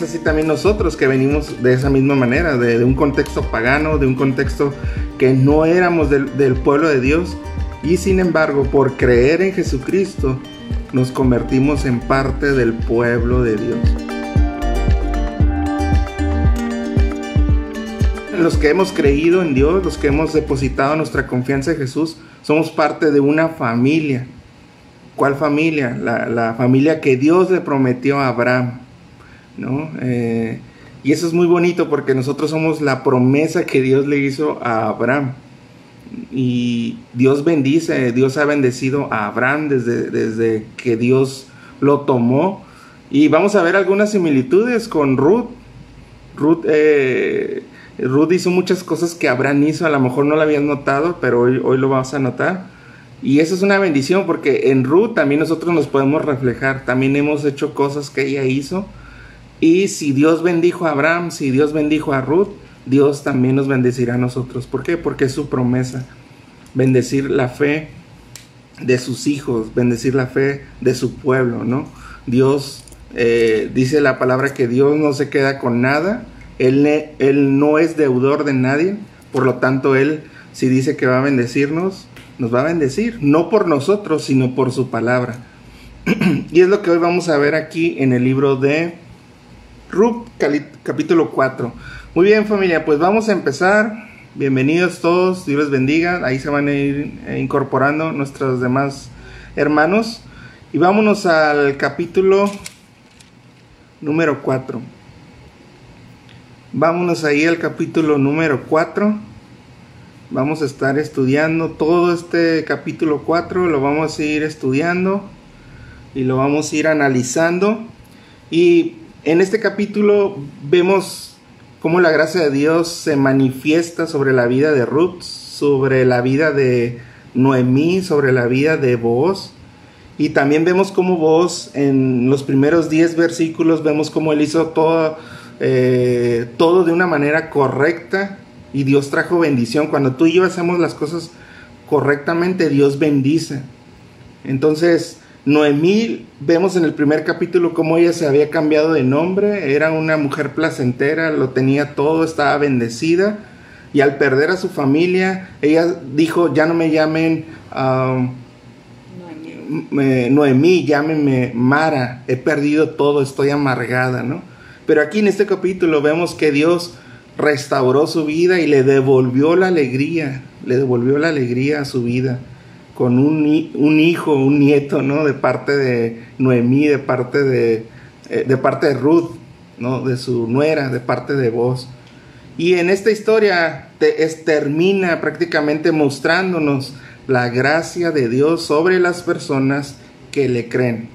es así también nosotros que venimos de esa misma manera, de, un contexto pagano, de un contexto que no éramos del, del pueblo de Dios y sin embargo por creer en Jesucristo nos convertimos en parte del pueblo de Dios. Los que hemos creído en Dios, los que hemos depositado nuestra confianza en Jesús, somos parte de una familia. ¿Cuál familia? La, familia que Dios le prometió a Abraham. ¿No? Eh, y eso es muy bonito porque nosotros somos la promesa que Dios le hizo a Abraham y Dios bendice, Dios ha bendecido a Abraham desde, desde que Dios lo tomó. Y vamos a ver algunas similitudes con Ruth. Ruth, eh, Ruth hizo muchas cosas que Abraham hizo, a lo mejor no lo habían notado, pero hoy, hoy lo vamos a notar. Y eso es una bendición porque en Ruth también nosotros nos podemos reflejar, también hemos hecho cosas que ella hizo. Y si Dios bendijo a Abraham, si Dios bendijo a Ruth, Dios también nos bendecirá a nosotros. ¿Por qué? Porque es su promesa. Bendecir la fe de sus hijos, bendecir la fe de su pueblo, ¿no? Dios eh, dice la palabra que Dios no se queda con nada, él, él no es deudor de nadie, por lo tanto Él, si dice que va a bendecirnos, nos va a bendecir, no por nosotros, sino por su palabra. y es lo que hoy vamos a ver aquí en el libro de Ruth, capítulo 4. Muy bien familia, pues vamos a empezar. Bienvenidos todos, Dios les bendiga. Ahí se van a ir eh, incorporando nuestros demás hermanos. Y vámonos al capítulo número 4. Vámonos ahí al capítulo número 4. Vamos a estar estudiando todo este capítulo 4, lo vamos a ir estudiando y lo vamos a ir analizando. Y en este capítulo vemos cómo la gracia de Dios se manifiesta sobre la vida de Ruth, sobre la vida de Noemí, sobre la vida de Boaz. Y también vemos cómo Boaz en los primeros 10 versículos, vemos cómo él hizo todo, eh, todo de una manera correcta y Dios trajo bendición. Cuando tú y yo hacemos las cosas correctamente, Dios bendice. Entonces, Noemí, vemos en el primer capítulo cómo ella se había cambiado de nombre, era una mujer placentera, lo tenía todo, estaba bendecida, y al perder a su familia, ella dijo, ya no me llamen um, Noemí. llámenme Mara, he perdido todo, estoy amargada, ¿no? Pero aquí en este capítulo vemos que Dios restauró su vida y le devolvió la alegría, le devolvió la alegría a su vida con un, hijo, un nieto, ¿no? De parte de Noemí, de parte de, eh, de parte de Ruth, ¿no? De su nuera, de parte de vos. Y en esta historia te, termina prácticamente mostrándonos la gracia de Dios sobre las personas que le creen.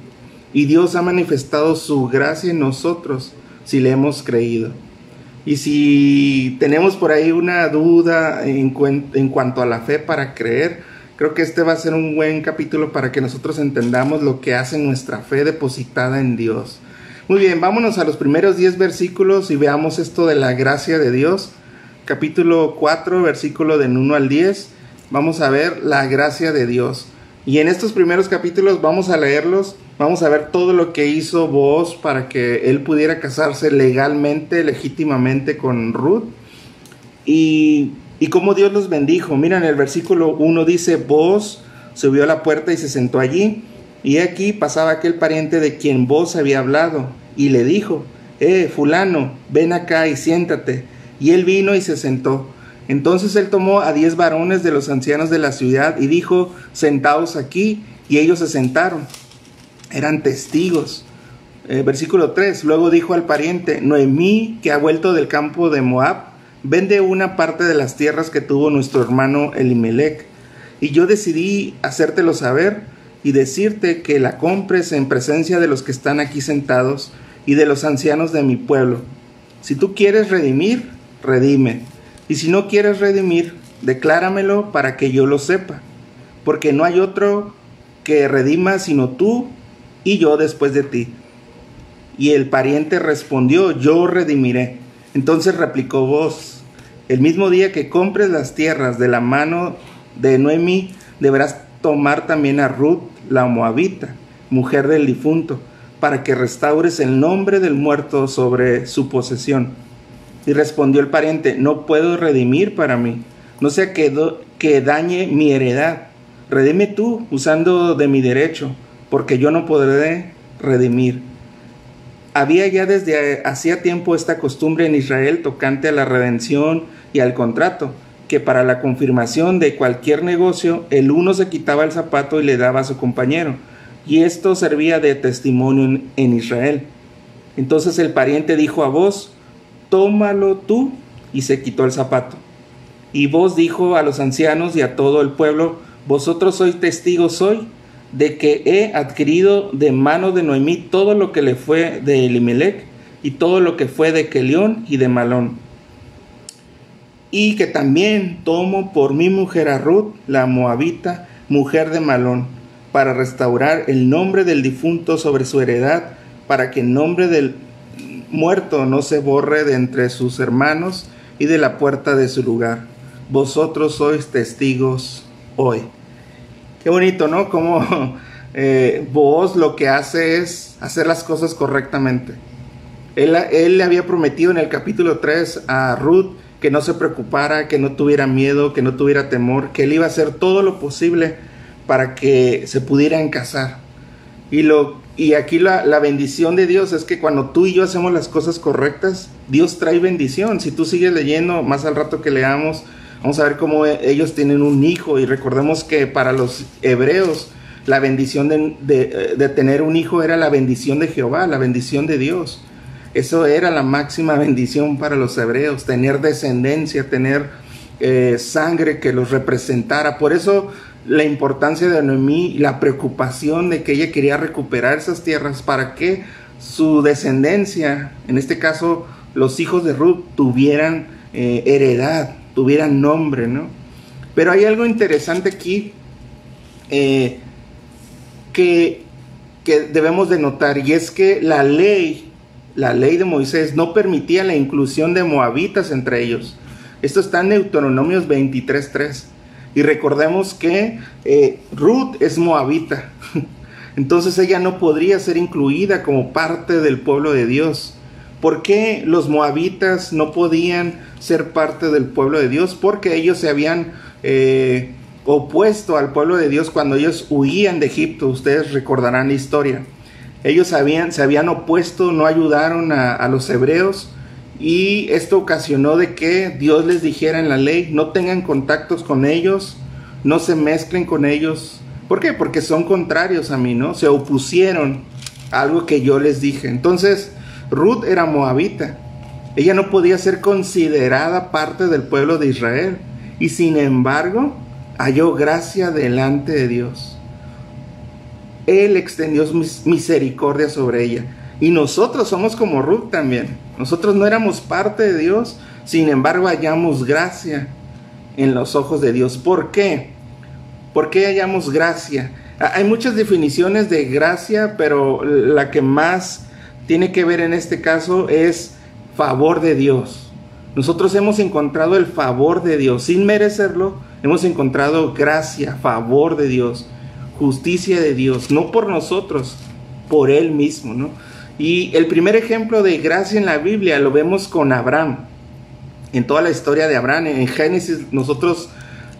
Y Dios ha manifestado su gracia en nosotros si le hemos creído. Y si tenemos por ahí una duda en, en cuanto a la fe para creer, Creo que este va a ser un buen capítulo para que nosotros entendamos lo que hace nuestra fe depositada en Dios. Muy bien, vámonos a los primeros 10 versículos y veamos esto de la gracia de Dios. Capítulo 4, versículo del 1 al 10. Vamos a ver la gracia de Dios. Y en estos primeros capítulos vamos a leerlos, vamos a ver todo lo que hizo vos para que él pudiera casarse legalmente, legítimamente con Ruth. Y y cómo Dios los bendijo. Mira, en el versículo 1 dice, vos subió a la puerta y se sentó allí. Y aquí pasaba aquel pariente de quien vos había hablado. Y le dijo, eh, fulano, ven acá y siéntate. Y él vino y se sentó. Entonces él tomó a diez varones de los ancianos de la ciudad y dijo, sentaos aquí. Y ellos se sentaron. Eran testigos. Eh, versículo 3. Luego dijo al pariente, Noemí, que ha vuelto del campo de Moab, vende una parte de las tierras que tuvo nuestro hermano Elimelech. Y yo decidí hacértelo saber y decirte que la compres en presencia de los que están aquí sentados y de los ancianos de mi pueblo. Si tú quieres redimir, redime. Y si no quieres redimir, decláramelo para que yo lo sepa. Porque no hay otro que redima sino tú y yo después de ti. Y el pariente respondió, yo redimiré. Entonces replicó vos, el mismo día que compres las tierras de la mano de Noemi, deberás tomar también a Ruth, la moabita, mujer del difunto, para que restaures el nombre del muerto sobre su posesión. Y respondió el pariente, no puedo redimir para mí, no sea que, que dañe mi heredad. Redime tú usando de mi derecho, porque yo no podré redimir. Había ya desde hacía tiempo esta costumbre en Israel tocante a la redención y al contrato, que para la confirmación de cualquier negocio el uno se quitaba el zapato y le daba a su compañero, y esto servía de testimonio en, Israel. Entonces el pariente dijo a vos, tómalo tú, y se quitó el zapato. Y vos dijo a los ancianos y a todo el pueblo, vosotros sois testigos hoy de que he adquirido de mano de Noemí todo lo que le fue de Elimelech y todo lo que fue de Kelión y de Malón. Y que también tomo por mi mujer a Ruth, la moabita, mujer de Malón, para restaurar el nombre del difunto sobre su heredad, para que el nombre del muerto no se borre de entre sus hermanos y de la puerta de su lugar. Vosotros sois testigos hoy. Qué bonito, ¿no? Como eh, vos lo que hace es hacer las cosas correctamente. Él, él, le había prometido en el capítulo 3 a Ruth que no se preocupara, que no tuviera miedo, que no tuviera temor, que él iba a hacer todo lo posible para que se pudieran casar. Y, lo, y aquí la, la bendición de Dios es que cuando tú y yo hacemos las cosas correctas, Dios trae bendición. Si tú sigues leyendo, más al rato que leamos, Vamos a ver cómo e, ellos tienen un hijo y recordemos que para los hebreos la bendición de, tener un hijo era la bendición de Jehová, la bendición de Dios. Eso era la máxima bendición para los hebreos, tener descendencia, tener eh, sangre que los representara. Por eso la importancia de Noemí, la preocupación de que ella quería recuperar esas tierras para que su descendencia, en este caso los hijos de Ruth, tuvieran eh, heredad, tuvieran nombre, ¿no? Pero hay algo interesante aquí eh, que, que debemos de notar y es que la ley, la ley de Moisés no permitía la inclusión de moabitas entre ellos. Esto está en Deuteronomios 23.3. Y recordemos que eh, Ruth es moabita. Entonces ella no podría ser incluida como parte del pueblo de Dios. ¿Por qué los moabitas no podían ser parte del pueblo de Dios? Porque ellos se habían eh, opuesto al pueblo de Dios cuando ellos huían de Egipto. Ustedes recordarán la historia. Ellos habían, se habían opuesto, no ayudaron a, los hebreos y esto ocasionó de que Dios les dijera en la ley, no tengan contactos con ellos, no se mezclen con ellos. ¿Por qué? Porque son contrarios a mí, ¿no? Se opusieron a algo que yo les dije. Entonces, Ruth era moabita. Ella no podía ser considerada parte del pueblo de Israel. Y sin embargo, halló gracia delante de Dios. Él extendió misericordia sobre ella. Y nosotros somos como Ruth también. Nosotros no éramos parte de Dios, sin embargo hallamos gracia en los ojos de Dios. ¿Por qué? ¿Por qué hallamos gracia? Hay muchas definiciones de gracia, pero la que más tiene que ver en este caso es favor de Dios. Nosotros hemos encontrado el favor de Dios sin merecerlo, hemos encontrado gracia, favor de Dios, justicia de Dios, no por nosotros, por Él mismo, ¿no? Y el primer ejemplo de gracia en la Biblia lo vemos con Abraham. En toda la historia de Abraham, en Génesis, nosotros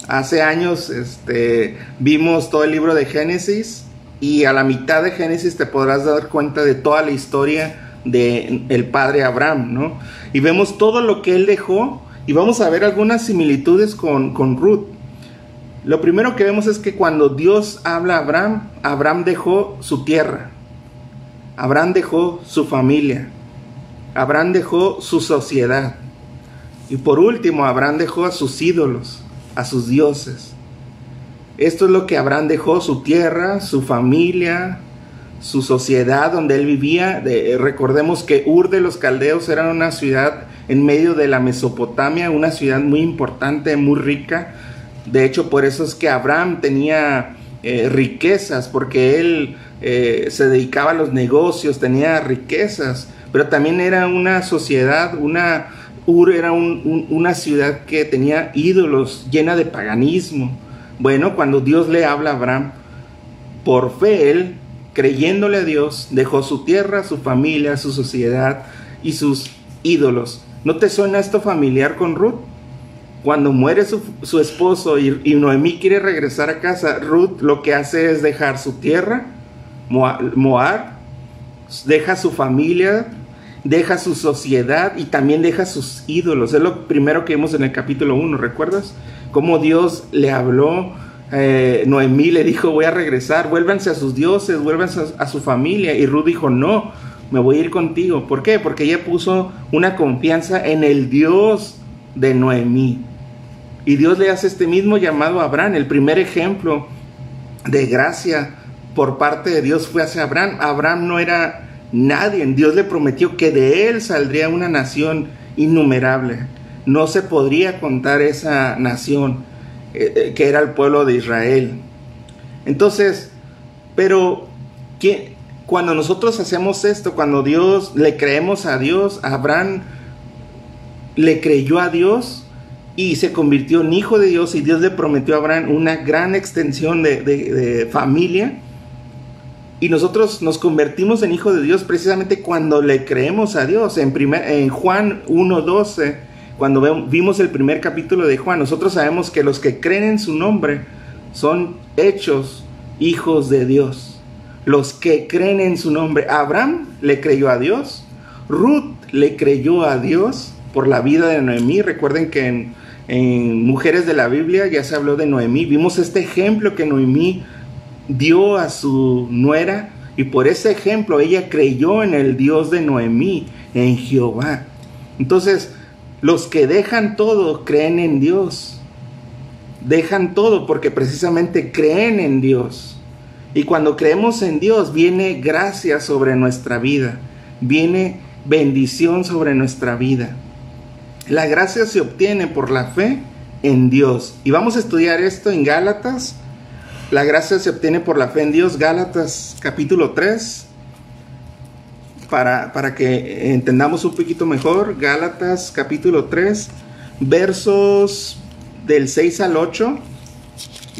hace años este, vimos todo el libro de Génesis y a la mitad de Génesis te podrás dar cuenta de toda la historia de el padre Abraham, ¿no? Y vemos todo lo que él dejó y vamos a ver algunas similitudes con, con Ruth. Lo primero que vemos es que cuando Dios habla a Abraham, Abraham dejó su tierra, Abraham dejó su familia, Abraham dejó su sociedad y por último Abraham dejó a sus ídolos, a sus dioses. Esto es lo que Abraham dejó, su tierra, su familia, su sociedad donde él vivía. recordemos que Ur de los Caldeos era una ciudad en medio de la Mesopotamia, una ciudad muy importante, muy rica. De hecho, por eso es que Abraham tenía eh, riquezas, porque él eh, se dedicaba a los negocios, tenía riquezas, pero también era una sociedad, una... Ur era una ciudad que tenía ídolos, llena de paganismo bueno, cuando Dios le habla a Abraham, por fe él creyéndole a Dios, dejó su tierra, su familia, su sociedad y sus ídolos. ¿No te suena esto familiar con Ruth? Cuando muere su, esposo y, y, Noemí quiere regresar a casa, Ruth lo que hace es dejar su tierra, Moab, deja su familia, deja su sociedad y también deja sus ídolos. Es lo primero que vimos en el capítulo 1, ¿recuerdas? Cómo Dios le habló, eh, Noemí le dijo, voy a regresar, vuélvanse a sus dioses, vuélvanse a, su familia. Y Ruth dijo, no, me voy a ir contigo. ¿Por qué? Porque ella puso una confianza en el Dios de Noemí. Y Dios le hace este mismo llamado a Abraham, el primer ejemplo de gracia por parte de Dios fue hacia Abraham. Abraham no era nadie. Dios le prometió que de él saldría una nación innumerable. No se podría contar esa nación eh, eh, que era el pueblo de Israel. Entonces, pero cuando nosotros hacemos esto, cuando Dios le creemos a Dios, Abraham le creyó a Dios y se convirtió en hijo de Dios y Dios le prometió a Abraham una gran extensión de familia y nosotros nos convertimos en hijos de Dios precisamente cuando le creemos a Dios. En, primer, en Juan 1.12, cuando vimos el primer capítulo de Juan, nosotros sabemos que los que creen en su nombre son hechos hijos de Dios. Los que creen en su nombre. Abraham le creyó a Dios. Ruth le creyó a Dios por la vida de Noemí. Recuerden que en, en Mujeres de la Biblia ya se habló de Noemí. Vimos este ejemplo que Noemí dio a su nuera y por ese ejemplo ella creyó en el Dios de Noemí, en Jehová. Entonces, los que dejan todo creen en Dios. Dejan todo porque precisamente creen en Dios. Y cuando creemos en Dios viene gracia sobre nuestra vida, viene bendición sobre nuestra vida. La gracia se obtiene por la fe en Dios. Y vamos a estudiar esto en Gálatas la gracia se obtiene por la fe en Dios, Gálatas capítulo 3, para, para que entendamos un poquito mejor, Gálatas capítulo 3, versos del 6 al 8,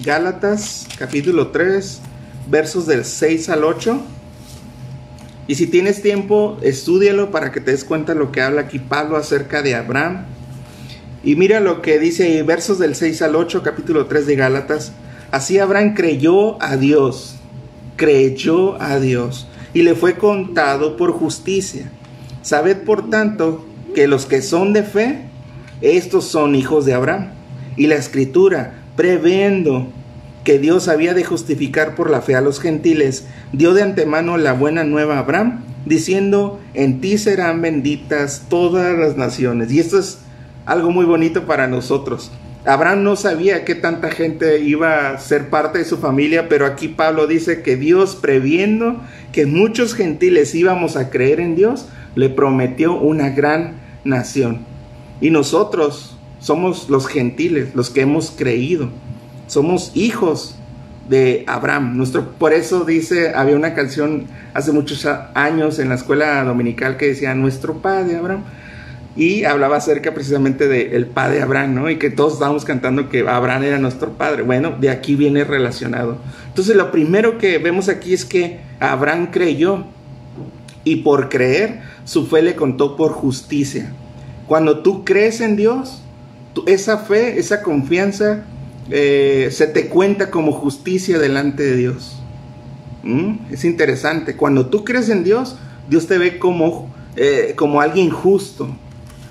Gálatas capítulo 3, versos del 6 al 8. Y si tienes tiempo, estúdialo para que te des cuenta lo que habla aquí Pablo acerca de Abraham. Y mira lo que dice versos del 6 al 8, capítulo 3 de Gálatas. Así Abraham creyó a Dios, creyó a Dios y le fue contado por justicia. Sabed por tanto que los que son de fe, estos son hijos de Abraham. Y la escritura, previendo que Dios había de justificar por la fe a los gentiles, dio de antemano la buena nueva a Abraham, diciendo, en ti serán benditas todas las naciones. Y esto es algo muy bonito para nosotros. Abraham no sabía que tanta gente iba a ser parte de su familia, pero aquí Pablo dice que Dios, previendo que muchos gentiles íbamos a creer en Dios, le prometió una gran nación. Y nosotros somos los gentiles, los que hemos creído. Somos hijos de Abraham. Nuestro, por eso dice, había una canción hace muchos años en la escuela dominical que decía, nuestro padre Abraham y hablaba acerca precisamente del padre Abraham, ¿no? Y que todos estábamos cantando que Abraham era nuestro padre. Bueno, de aquí viene relacionado. Entonces, lo primero que vemos aquí es que Abraham creyó y por creer su fe le contó por justicia. Cuando tú crees en Dios, esa fe, esa confianza, eh, se te cuenta como justicia delante de Dios. ¿Mm? Es interesante. Cuando tú crees en Dios, Dios te ve como, eh, como alguien justo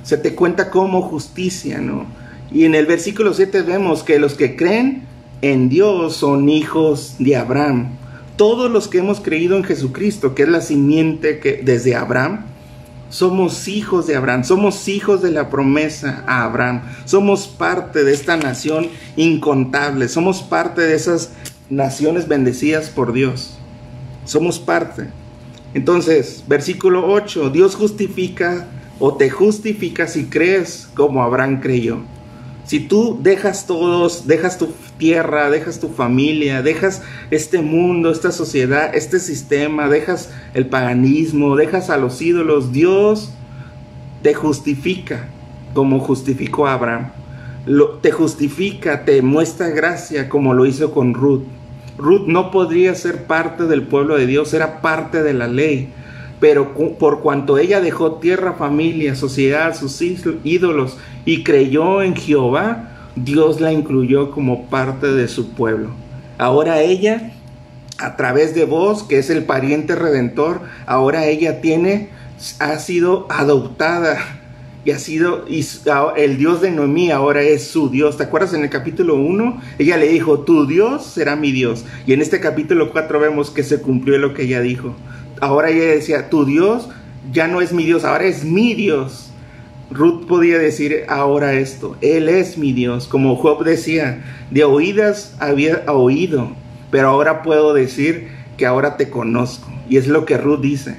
se te cuenta como justicia, ¿no? Y en el versículo 7 vemos que los que creen en Dios son hijos de Abraham. Todos los que hemos creído en Jesucristo, que es la simiente que desde Abraham, somos hijos de Abraham, somos hijos de la promesa a Abraham, somos parte de esta nación incontable, somos parte de esas naciones bendecidas por Dios. Somos parte. Entonces, versículo 8, Dios justifica o te justificas y crees como Abraham creyó. Si tú dejas todos, dejas tu tierra, dejas tu familia, dejas este mundo, esta sociedad, este sistema, dejas el paganismo, dejas a los ídolos, Dios te justifica como justificó Abraham. te justifica, te muestra gracia como lo hizo con Ruth. Ruth no podría ser parte del pueblo de Dios, era parte de la ley. Pero por cuanto ella dejó tierra, familia, sociedad, sus ídolos y creyó en Jehová, Dios la incluyó como parte de su pueblo. Ahora ella, a través de vos, que es el pariente redentor, ahora ella tiene, ha sido adoptada y ha sido, y el Dios de Noemí ahora es su Dios. ¿Te acuerdas en el capítulo 1? Ella le dijo, tu Dios será mi Dios. Y en este capítulo 4 vemos que se cumplió lo que ella dijo. Ahora ella decía, tu Dios ya no es mi Dios, ahora es mi Dios. Ruth podía decir ahora esto, Él es mi Dios, como Job decía, de oídas había oído, pero ahora puedo decir que ahora te conozco. Y es lo que Ruth dice.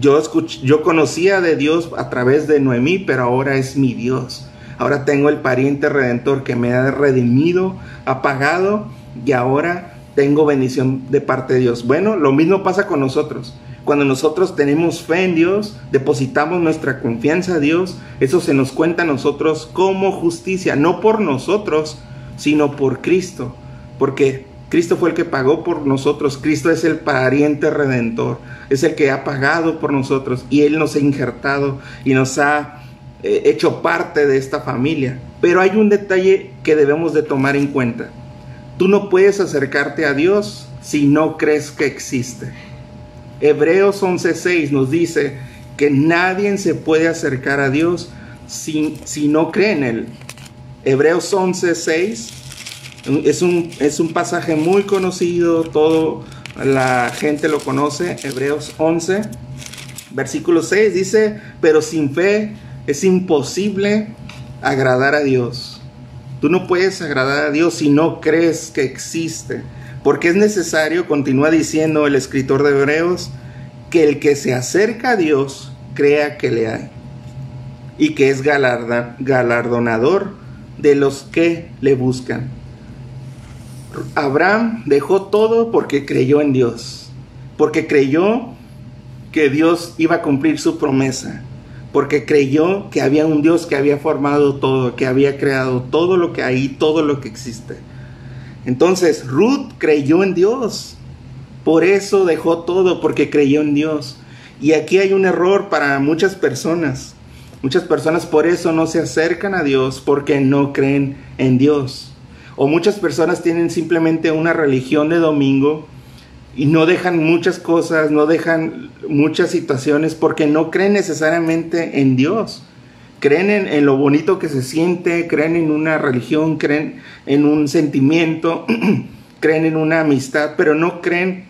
Yo, yo conocía de Dios a través de Noemí, pero ahora es mi Dios. Ahora tengo el pariente redentor que me ha redimido, ha pagado y ahora tengo bendición de parte de Dios. Bueno, lo mismo pasa con nosotros. Cuando nosotros tenemos fe en Dios, depositamos nuestra confianza a Dios, eso se nos cuenta a nosotros como justicia, no por nosotros, sino por Cristo. Porque Cristo fue el que pagó por nosotros. Cristo es el pariente redentor. Es el que ha pagado por nosotros. Y Él nos ha injertado y nos ha eh, hecho parte de esta familia. Pero hay un detalle que debemos de tomar en cuenta. Tú no puedes acercarte a Dios si no crees que existe. Hebreos 11:6 nos dice que nadie se puede acercar a Dios si, si no cree en Él. Hebreos 11:6 es un, es un pasaje muy conocido, todo la gente lo conoce, Hebreos 11, versículo 6 dice, pero sin fe es imposible agradar a Dios. Tú no puedes agradar a Dios si no crees que existe, porque es necesario, continúa diciendo el escritor de Hebreos, que el que se acerca a Dios crea que le hay y que es galardonador de los que le buscan. Abraham dejó todo porque creyó en Dios, porque creyó que Dios iba a cumplir su promesa, porque creyó que había un Dios que había formado todo, que había creado todo lo que hay, todo lo que existe. Entonces Ruth creyó en Dios, por eso dejó todo, porque creyó en Dios. Y aquí hay un error para muchas personas. Muchas personas por eso no se acercan a Dios, porque no creen en Dios. O muchas personas tienen simplemente una religión de domingo y no dejan muchas cosas, no dejan muchas situaciones porque no creen necesariamente en Dios. Creen en, lo bonito que se siente, creen en una religión, creen en un sentimiento, creen en una amistad, pero no creen,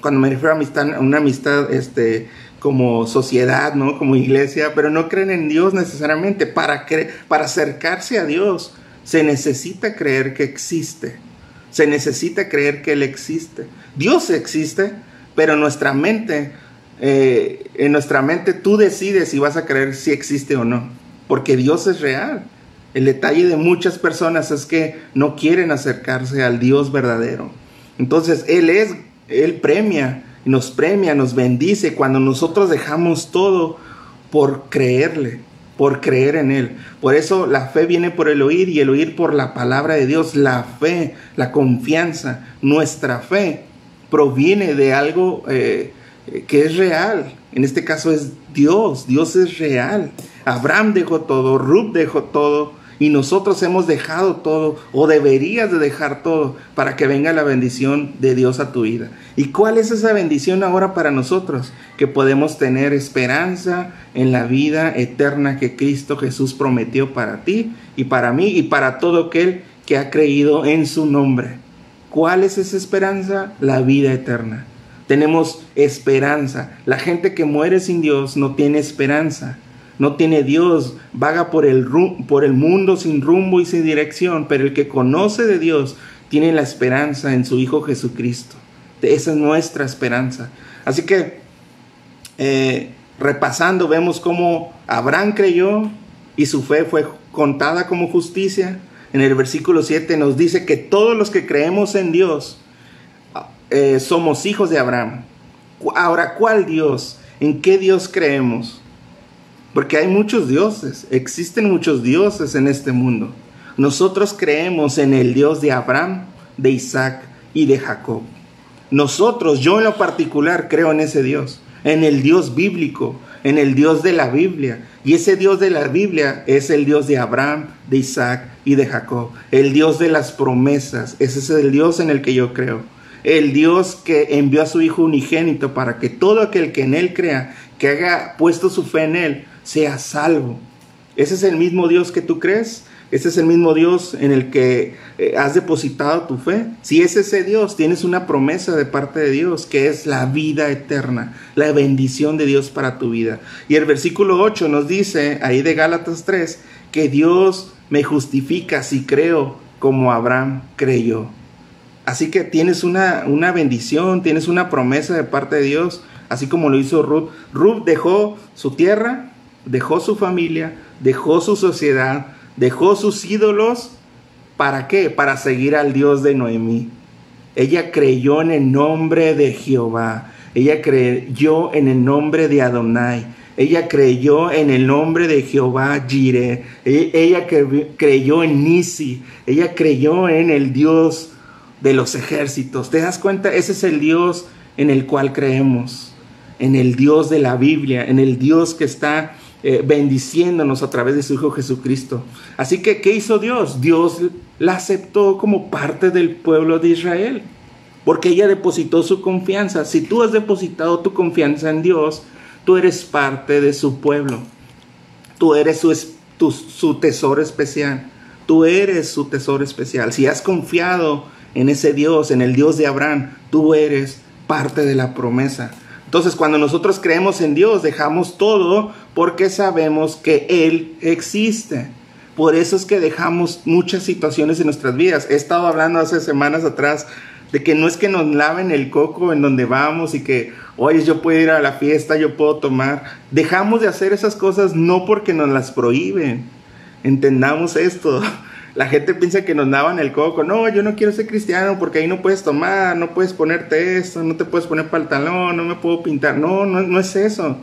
cuando me refiero a amistad, una amistad este, como sociedad, ¿no? como iglesia, pero no creen en Dios necesariamente para, para acercarse a Dios se necesita creer que existe. Se necesita creer que Él existe. Dios existe, pero nuestra mente, eh, en nuestra mente tú decides si vas a creer si existe o no. Porque Dios es real. El detalle de muchas personas es que no quieren acercarse al Dios verdadero. Entonces Él es, Él premia, nos premia, nos bendice cuando nosotros dejamos todo por creerle por creer en Él. Por eso la fe viene por el oír y el oír por la palabra de Dios. La fe, la confianza, nuestra fe proviene de algo eh, que es real. En este caso es Dios. Dios es real. Abraham dejó todo, Ruth dejó todo y nosotros hemos dejado todo o deberías de dejar todo para que venga la bendición de Dios a tu vida. ¿Y cuál es esa bendición ahora para nosotros? Que podemos tener esperanza en la vida eterna que Cristo Jesús prometió para ti y para mí y para todo aquel que ha creído en su nombre. ¿Cuál es esa esperanza? La vida eterna. Tenemos esperanza. La gente que muere sin Dios no tiene esperanza no tiene Dios, vaga por el, por el mundo sin rumbo y sin dirección, pero el que conoce de Dios tiene la esperanza en su Hijo Jesucristo. Esa es nuestra esperanza. Así que, eh, repasando, vemos cómo Abraham creyó y su fe fue contada como justicia. En el versículo 7 nos dice que todos los que creemos en Dios eh, somos hijos de Abraham. Ahora, ¿cuál Dios? ¿En qué Dios creemos? Porque hay muchos dioses, existen muchos dioses en este mundo. Nosotros creemos en el Dios de Abraham, de Isaac y de Jacob. Nosotros, yo en lo particular, creo en ese Dios, en el Dios bíblico, en el Dios de la Biblia. Y ese Dios de la Biblia es el Dios de Abraham, de Isaac y de Jacob. El Dios de las promesas. Ese es el Dios en el que yo creo. El Dios que envió a su Hijo unigénito para que todo aquel que en Él crea, que haya puesto su fe en Él, sea salvo. Ese es el mismo Dios que tú crees. Ese es el mismo Dios en el que eh, has depositado tu fe. Si es ese Dios, tienes una promesa de parte de Dios, que es la vida eterna, la bendición de Dios para tu vida. Y el versículo 8 nos dice, ahí de Gálatas 3, que Dios me justifica si creo como Abraham creyó. Así que tienes una, una bendición, tienes una promesa de parte de Dios, así como lo hizo Ruth. Ruth dejó su tierra, dejó su familia, dejó su sociedad, dejó sus ídolos. ¿Para qué? Para seguir al Dios de Noemí. Ella creyó en el nombre de Jehová. Ella creyó en el nombre de Adonai. Ella creyó en el nombre de Jehová Jireh. E-, ella creyó en Nisi. Ella creyó en el Dios de los ejércitos. ¿Te das cuenta? Ese es el Dios en el cual creemos. En el Dios de la Biblia. En el Dios que está eh, bendiciéndonos a través de su Hijo Jesucristo. Así que, ¿qué hizo Dios? Dios la aceptó como parte del pueblo de Israel, porque ella depositó su confianza. Si tú has depositado tu confianza en Dios, tú eres parte de su pueblo. Tú eres su, su tesoro especial. Tú eres su tesoro especial. Si has confiado en ese Dios, en el Dios de Abraham, tú eres parte de la promesa. Entonces, cuando nosotros creemos en Dios, dejamos todo porque sabemos que Él existe. Por eso es que dejamos muchas situaciones en nuestras vidas. He estado hablando hace semanas atrás de que no es que nos laven el coco en donde vamos y que, oye, yo puedo ir a la fiesta, yo puedo tomar. Dejamos de hacer esas cosas no porque nos las prohíben. Entendamos esto. La gente piensa que nos daban el coco. No, yo no quiero ser cristiano porque ahí no puedes tomar, no puedes ponerte esto, no te puedes poner pantalón, no me puedo pintar. No, no, no es eso.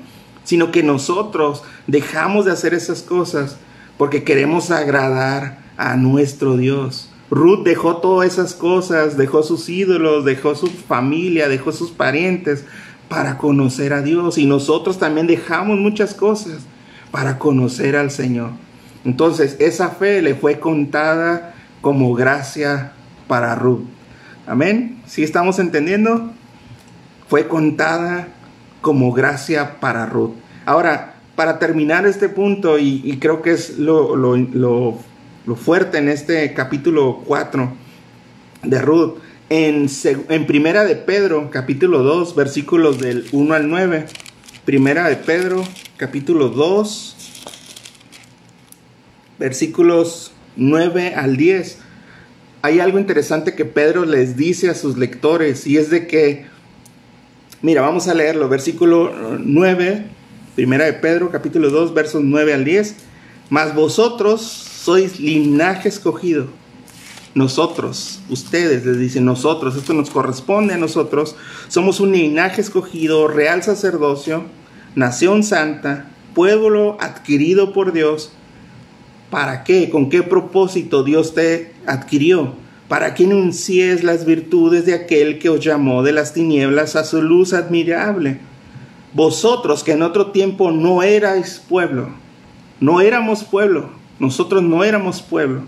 Sino que nosotros dejamos de hacer esas cosas porque queremos agradar a nuestro Dios. Ruth dejó todas esas cosas, dejó sus ídolos, dejó su familia, dejó sus parientes para conocer a Dios. Y nosotros también dejamos muchas cosas para conocer al Señor. Entonces, esa fe le fue contada como gracia para Ruth. Amén. ¿Sí estamos entendiendo? Fue contada como gracia para Ruth. Ahora, para terminar este punto, y, creo que es lo, lo, fuerte en este capítulo 4 de Ruth, en, en Primera de Pedro, capítulo 2, versículos del 1 al 9. Primera de Pedro, capítulo 2, versículos 9 al 10, hay algo interesante que Pedro les dice a sus lectores y es de que, mira, vamos a leerlo, versículo 9, primera de Pedro, capítulo 2, versos 9 al 10, mas vosotros sois linaje escogido. Nosotros, ustedes, les dicen nosotros, esto nos corresponde a nosotros, somos un linaje escogido, real sacerdocio, nación santa, pueblo adquirido por Dios, ¿Para qué? ¿Con qué propósito Dios te adquirió? Para que enuncies las virtudes de aquel que os llamó de las tinieblas a su luz admirable. Vosotros que en otro tiempo no erais pueblo, no éramos pueblo, nosotros no éramos pueblo,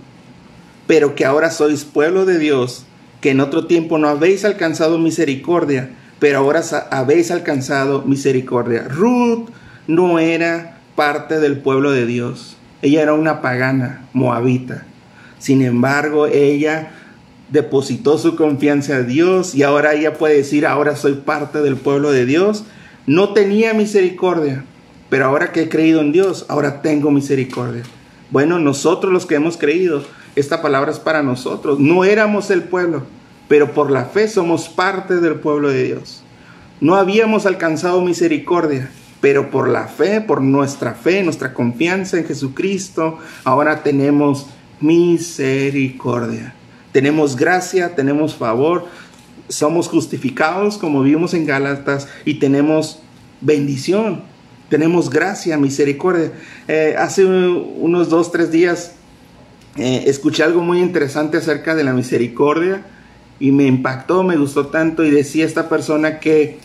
pero que ahora sois pueblo de Dios, que en otro tiempo no habéis alcanzado misericordia, pero ahora habéis alcanzado misericordia. Ruth no era parte del pueblo de Dios. Ella era una pagana moabita. Sin embargo, ella depositó su confianza a Dios y ahora ella puede decir, ahora soy parte del pueblo de Dios. No tenía misericordia, pero ahora que he creído en Dios, ahora tengo misericordia. Bueno, nosotros los que hemos creído, esta palabra es para nosotros. No éramos el pueblo, pero por la fe somos parte del pueblo de Dios. No habíamos alcanzado misericordia, pero por la fe, por nuestra fe, nuestra confianza en Jesucristo, ahora tenemos misericordia. Tenemos gracia, tenemos favor, somos justificados como vimos en Gálatas y tenemos bendición, tenemos gracia, misericordia. Eh, hace unos dos, tres días eh, escuché algo muy interesante acerca de la misericordia y me impactó, me gustó tanto y decía esta persona que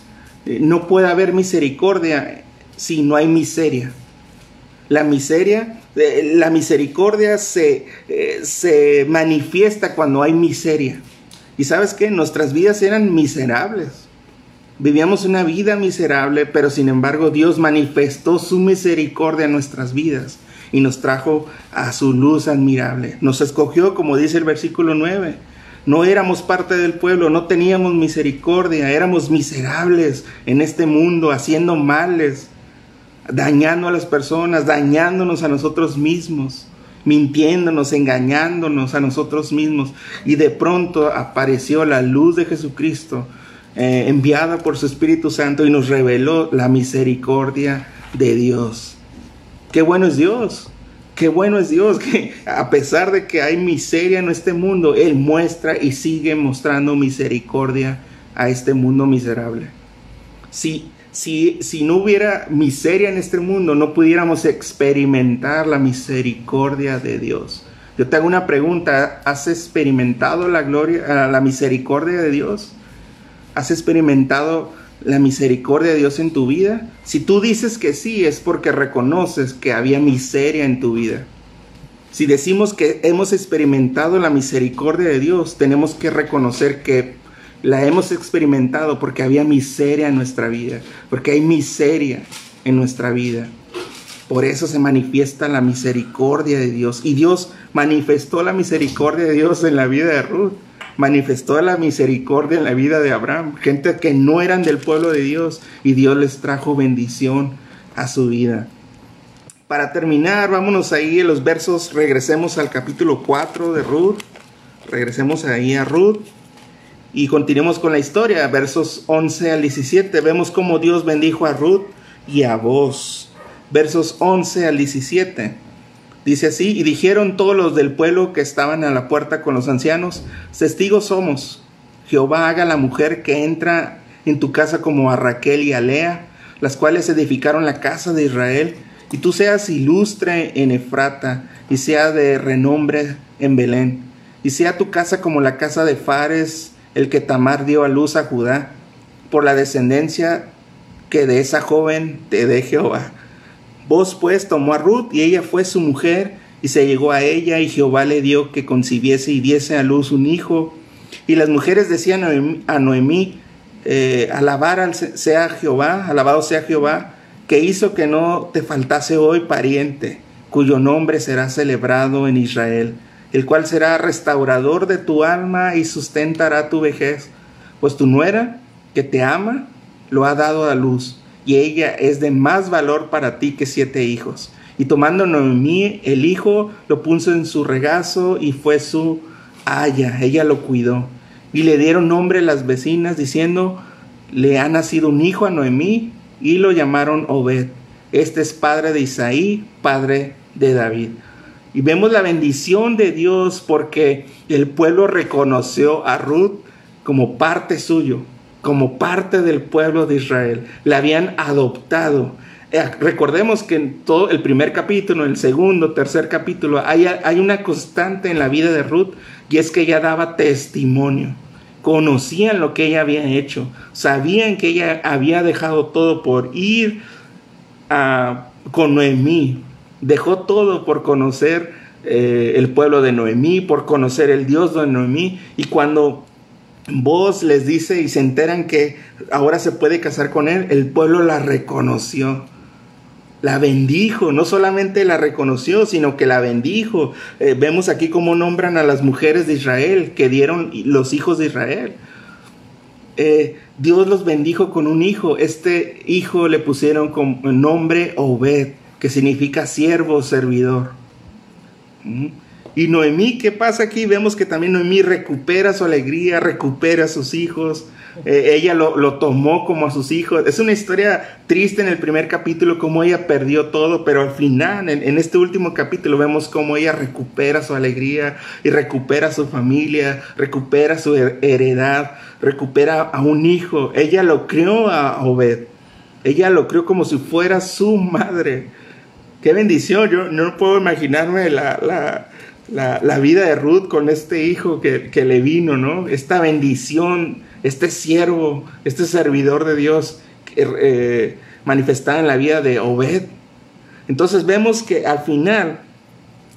eh, no puede haber misericordia si no hay miseria. La miseria, eh, la misericordia se, eh, se manifiesta cuando hay miseria. Y sabes qué, nuestras vidas eran miserables. Vivíamos una vida miserable, pero sin embargo Dios manifestó su misericordia en nuestras vidas y nos trajo a su luz admirable. Nos escogió, como dice el versículo 9. No éramos parte del pueblo, no teníamos misericordia, éramos miserables en este mundo, haciendo males, dañando a las personas, dañándonos a nosotros mismos, mintiéndonos, engañándonos a nosotros mismos. Y de pronto apareció la luz de Jesucristo, eh, enviada por su Espíritu Santo, y nos reveló la misericordia de Dios. Qué bueno es Dios. Qué bueno es Dios que a pesar de que hay miseria en este mundo, Él muestra y sigue mostrando misericordia a este mundo miserable. Si, si, si no hubiera miseria en este mundo, no pudiéramos experimentar la misericordia de Dios. Yo te hago una pregunta, ¿has experimentado la gloria, la misericordia de Dios? ¿Has experimentado la misericordia de Dios en tu vida? Si tú dices que sí, es porque reconoces que había miseria en tu vida. Si decimos que hemos experimentado la misericordia de Dios, tenemos que reconocer que la hemos experimentado porque había miseria en nuestra vida, porque hay miseria en nuestra vida. Por eso se manifiesta la misericordia de Dios. Y Dios manifestó la misericordia de Dios en la vida de Ruth manifestó la misericordia en la vida de Abraham, gente que no eran del pueblo de Dios y Dios les trajo bendición a su vida. Para terminar, vámonos ahí en los versos, regresemos al capítulo 4 de Ruth, regresemos ahí a Ruth y continuemos con la historia, versos 11 al 17, vemos cómo Dios bendijo a Ruth y a vos, versos 11 al 17. Dice así, y dijeron todos los del pueblo que estaban a la puerta con los ancianos, testigos somos, Jehová haga la mujer que entra en tu casa como a Raquel y a Lea, las cuales edificaron la casa de Israel, y tú seas ilustre en Efrata, y sea de renombre en Belén, y sea tu casa como la casa de Fares, el que Tamar dio a luz a Judá, por la descendencia que de esa joven te dé Jehová. Vos pues tomó a Ruth y ella fue su mujer y se llegó a ella y Jehová le dio que concibiese y diese a luz un hijo. Y las mujeres decían a Noemí, eh, alabar sea Jehová, alabado sea Jehová, que hizo que no te faltase hoy pariente, cuyo nombre será celebrado en Israel, el cual será restaurador de tu alma y sustentará tu vejez, pues tu nuera, que te ama, lo ha dado a luz y ella es de más valor para ti que siete hijos. Y tomando Noemí el hijo, lo puso en su regazo y fue su haya, ella lo cuidó. Y le dieron nombre las vecinas diciendo, le ha nacido un hijo a Noemí y lo llamaron Obed. Este es padre de Isaí, padre de David. Y vemos la bendición de Dios porque el pueblo reconoció a Ruth como parte suyo, como parte del pueblo de Israel. La habían adoptado. Eh, recordemos que en todo el primer capítulo, el segundo, tercer capítulo, hay, hay una constante en la vida de Ruth y es que ella daba testimonio. Conocían lo que ella había hecho, sabían que ella había dejado todo por ir a, con Noemí, dejó todo por conocer eh, el pueblo de Noemí, por conocer el Dios de Noemí. Y cuando Vos les dice y se enteran que ahora se puede casar con él, el pueblo la reconoció. La bendijo, no solamente la reconoció, sino que la bendijo. Eh, vemos aquí cómo nombran a las mujeres de Israel, que dieron los hijos de Israel. Eh, Dios los bendijo con un hijo. Este hijo le pusieron como nombre Obed, que significa siervo, servidor. ¿Mm? Y Noemí, ¿qué pasa aquí? Vemos que también Noemí recupera su alegría, recupera a sus hijos. Eh, ella lo, tomó como a sus hijos. Es una historia triste en el primer capítulo, como ella perdió todo, pero al final, en, este último capítulo, vemos cómo ella recupera su alegría y recupera su familia, recupera su heredad, recupera a un hijo. Ella lo crió a Obed. Ella lo crió como si fuera su madre. Qué bendición. Yo no puedo imaginarme la la, vida de Ruth con este hijo que, le vino, ¿no? Esta bendición, este siervo, este servidor de Dios eh, manifestada en la vida de Obed. Entonces vemos que al final,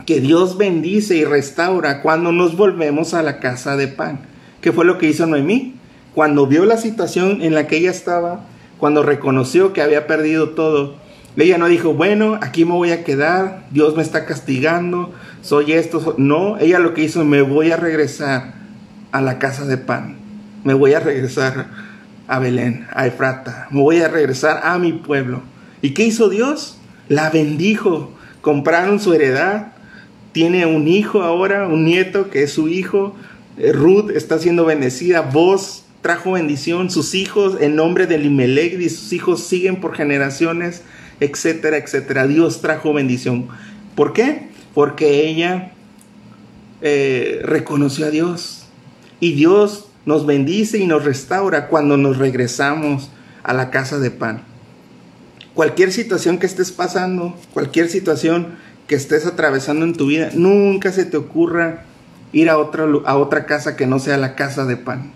que Dios bendice y restaura cuando nos volvemos a la casa de pan. ¿Qué fue lo que hizo Noemí? Cuando vio la situación en la que ella estaba, cuando reconoció que había perdido todo, ella no dijo, bueno, aquí me voy a quedar, Dios me está castigando, soy esto. No, ella lo que hizo, me voy a regresar a la casa de pan, me voy a regresar a Belén, a Efrata, me voy a regresar a mi pueblo. ¿Y qué hizo Dios? La bendijo, compraron su heredad, tiene un hijo ahora, un nieto que es su hijo, eh, Ruth está siendo bendecida, vos trajo bendición, sus hijos en nombre de Limelech y sus hijos siguen por generaciones etcétera, etcétera. Dios trajo bendición. ¿Por qué? Porque ella eh, reconoció a Dios. Y Dios nos bendice y nos restaura cuando nos regresamos a la casa de pan. Cualquier situación que estés pasando, cualquier situación que estés atravesando en tu vida, nunca se te ocurra ir a otra, a otra casa que no sea la casa de pan.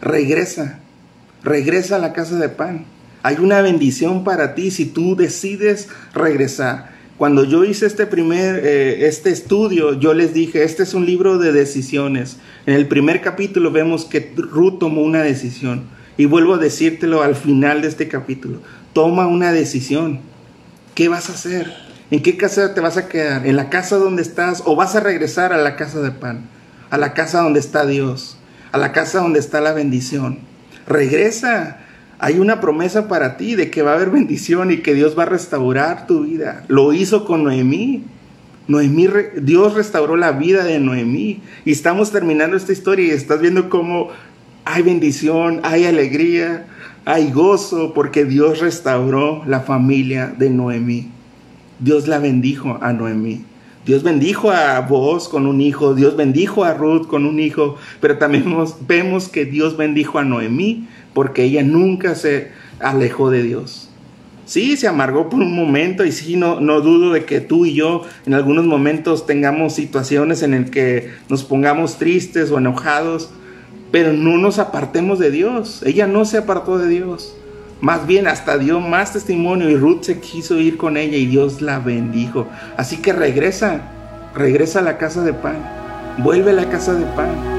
Regresa, regresa a la casa de pan. Hay una bendición para ti si tú decides regresar. Cuando yo hice este primer eh, este estudio, yo les dije, este es un libro de decisiones. En el primer capítulo vemos que Ruth tomó una decisión. Y vuelvo a decírtelo al final de este capítulo. Toma una decisión. ¿Qué vas a hacer? ¿En qué casa te vas a quedar? ¿En la casa donde estás? ¿O vas a regresar a la casa de pan? A la casa donde está Dios. A la casa donde está la bendición. Regresa hay una promesa para ti de que va a haber bendición y que Dios va a restaurar tu vida. Lo hizo con Noemí. Noemí, Dios restauró la vida de Noemí. Y estamos terminando esta historia y estás viendo cómo hay bendición, hay alegría, hay gozo, porque Dios restauró la familia de Noemí. Dios la bendijo a Noemí. Dios bendijo a vos con un hijo, Dios bendijo a Ruth con un hijo, pero también vemos que Dios bendijo a Noemí porque ella nunca se alejó de Dios. Sí, se amargó por un momento y sí, no, no dudo de que tú y yo en algunos momentos tengamos situaciones en las que nos pongamos tristes o enojados, pero no nos apartemos de Dios. Ella no se apartó de Dios. Más bien hasta dio más testimonio y Ruth se quiso ir con ella y Dios la bendijo. Así que regresa, regresa a la casa de pan, vuelve a la casa de pan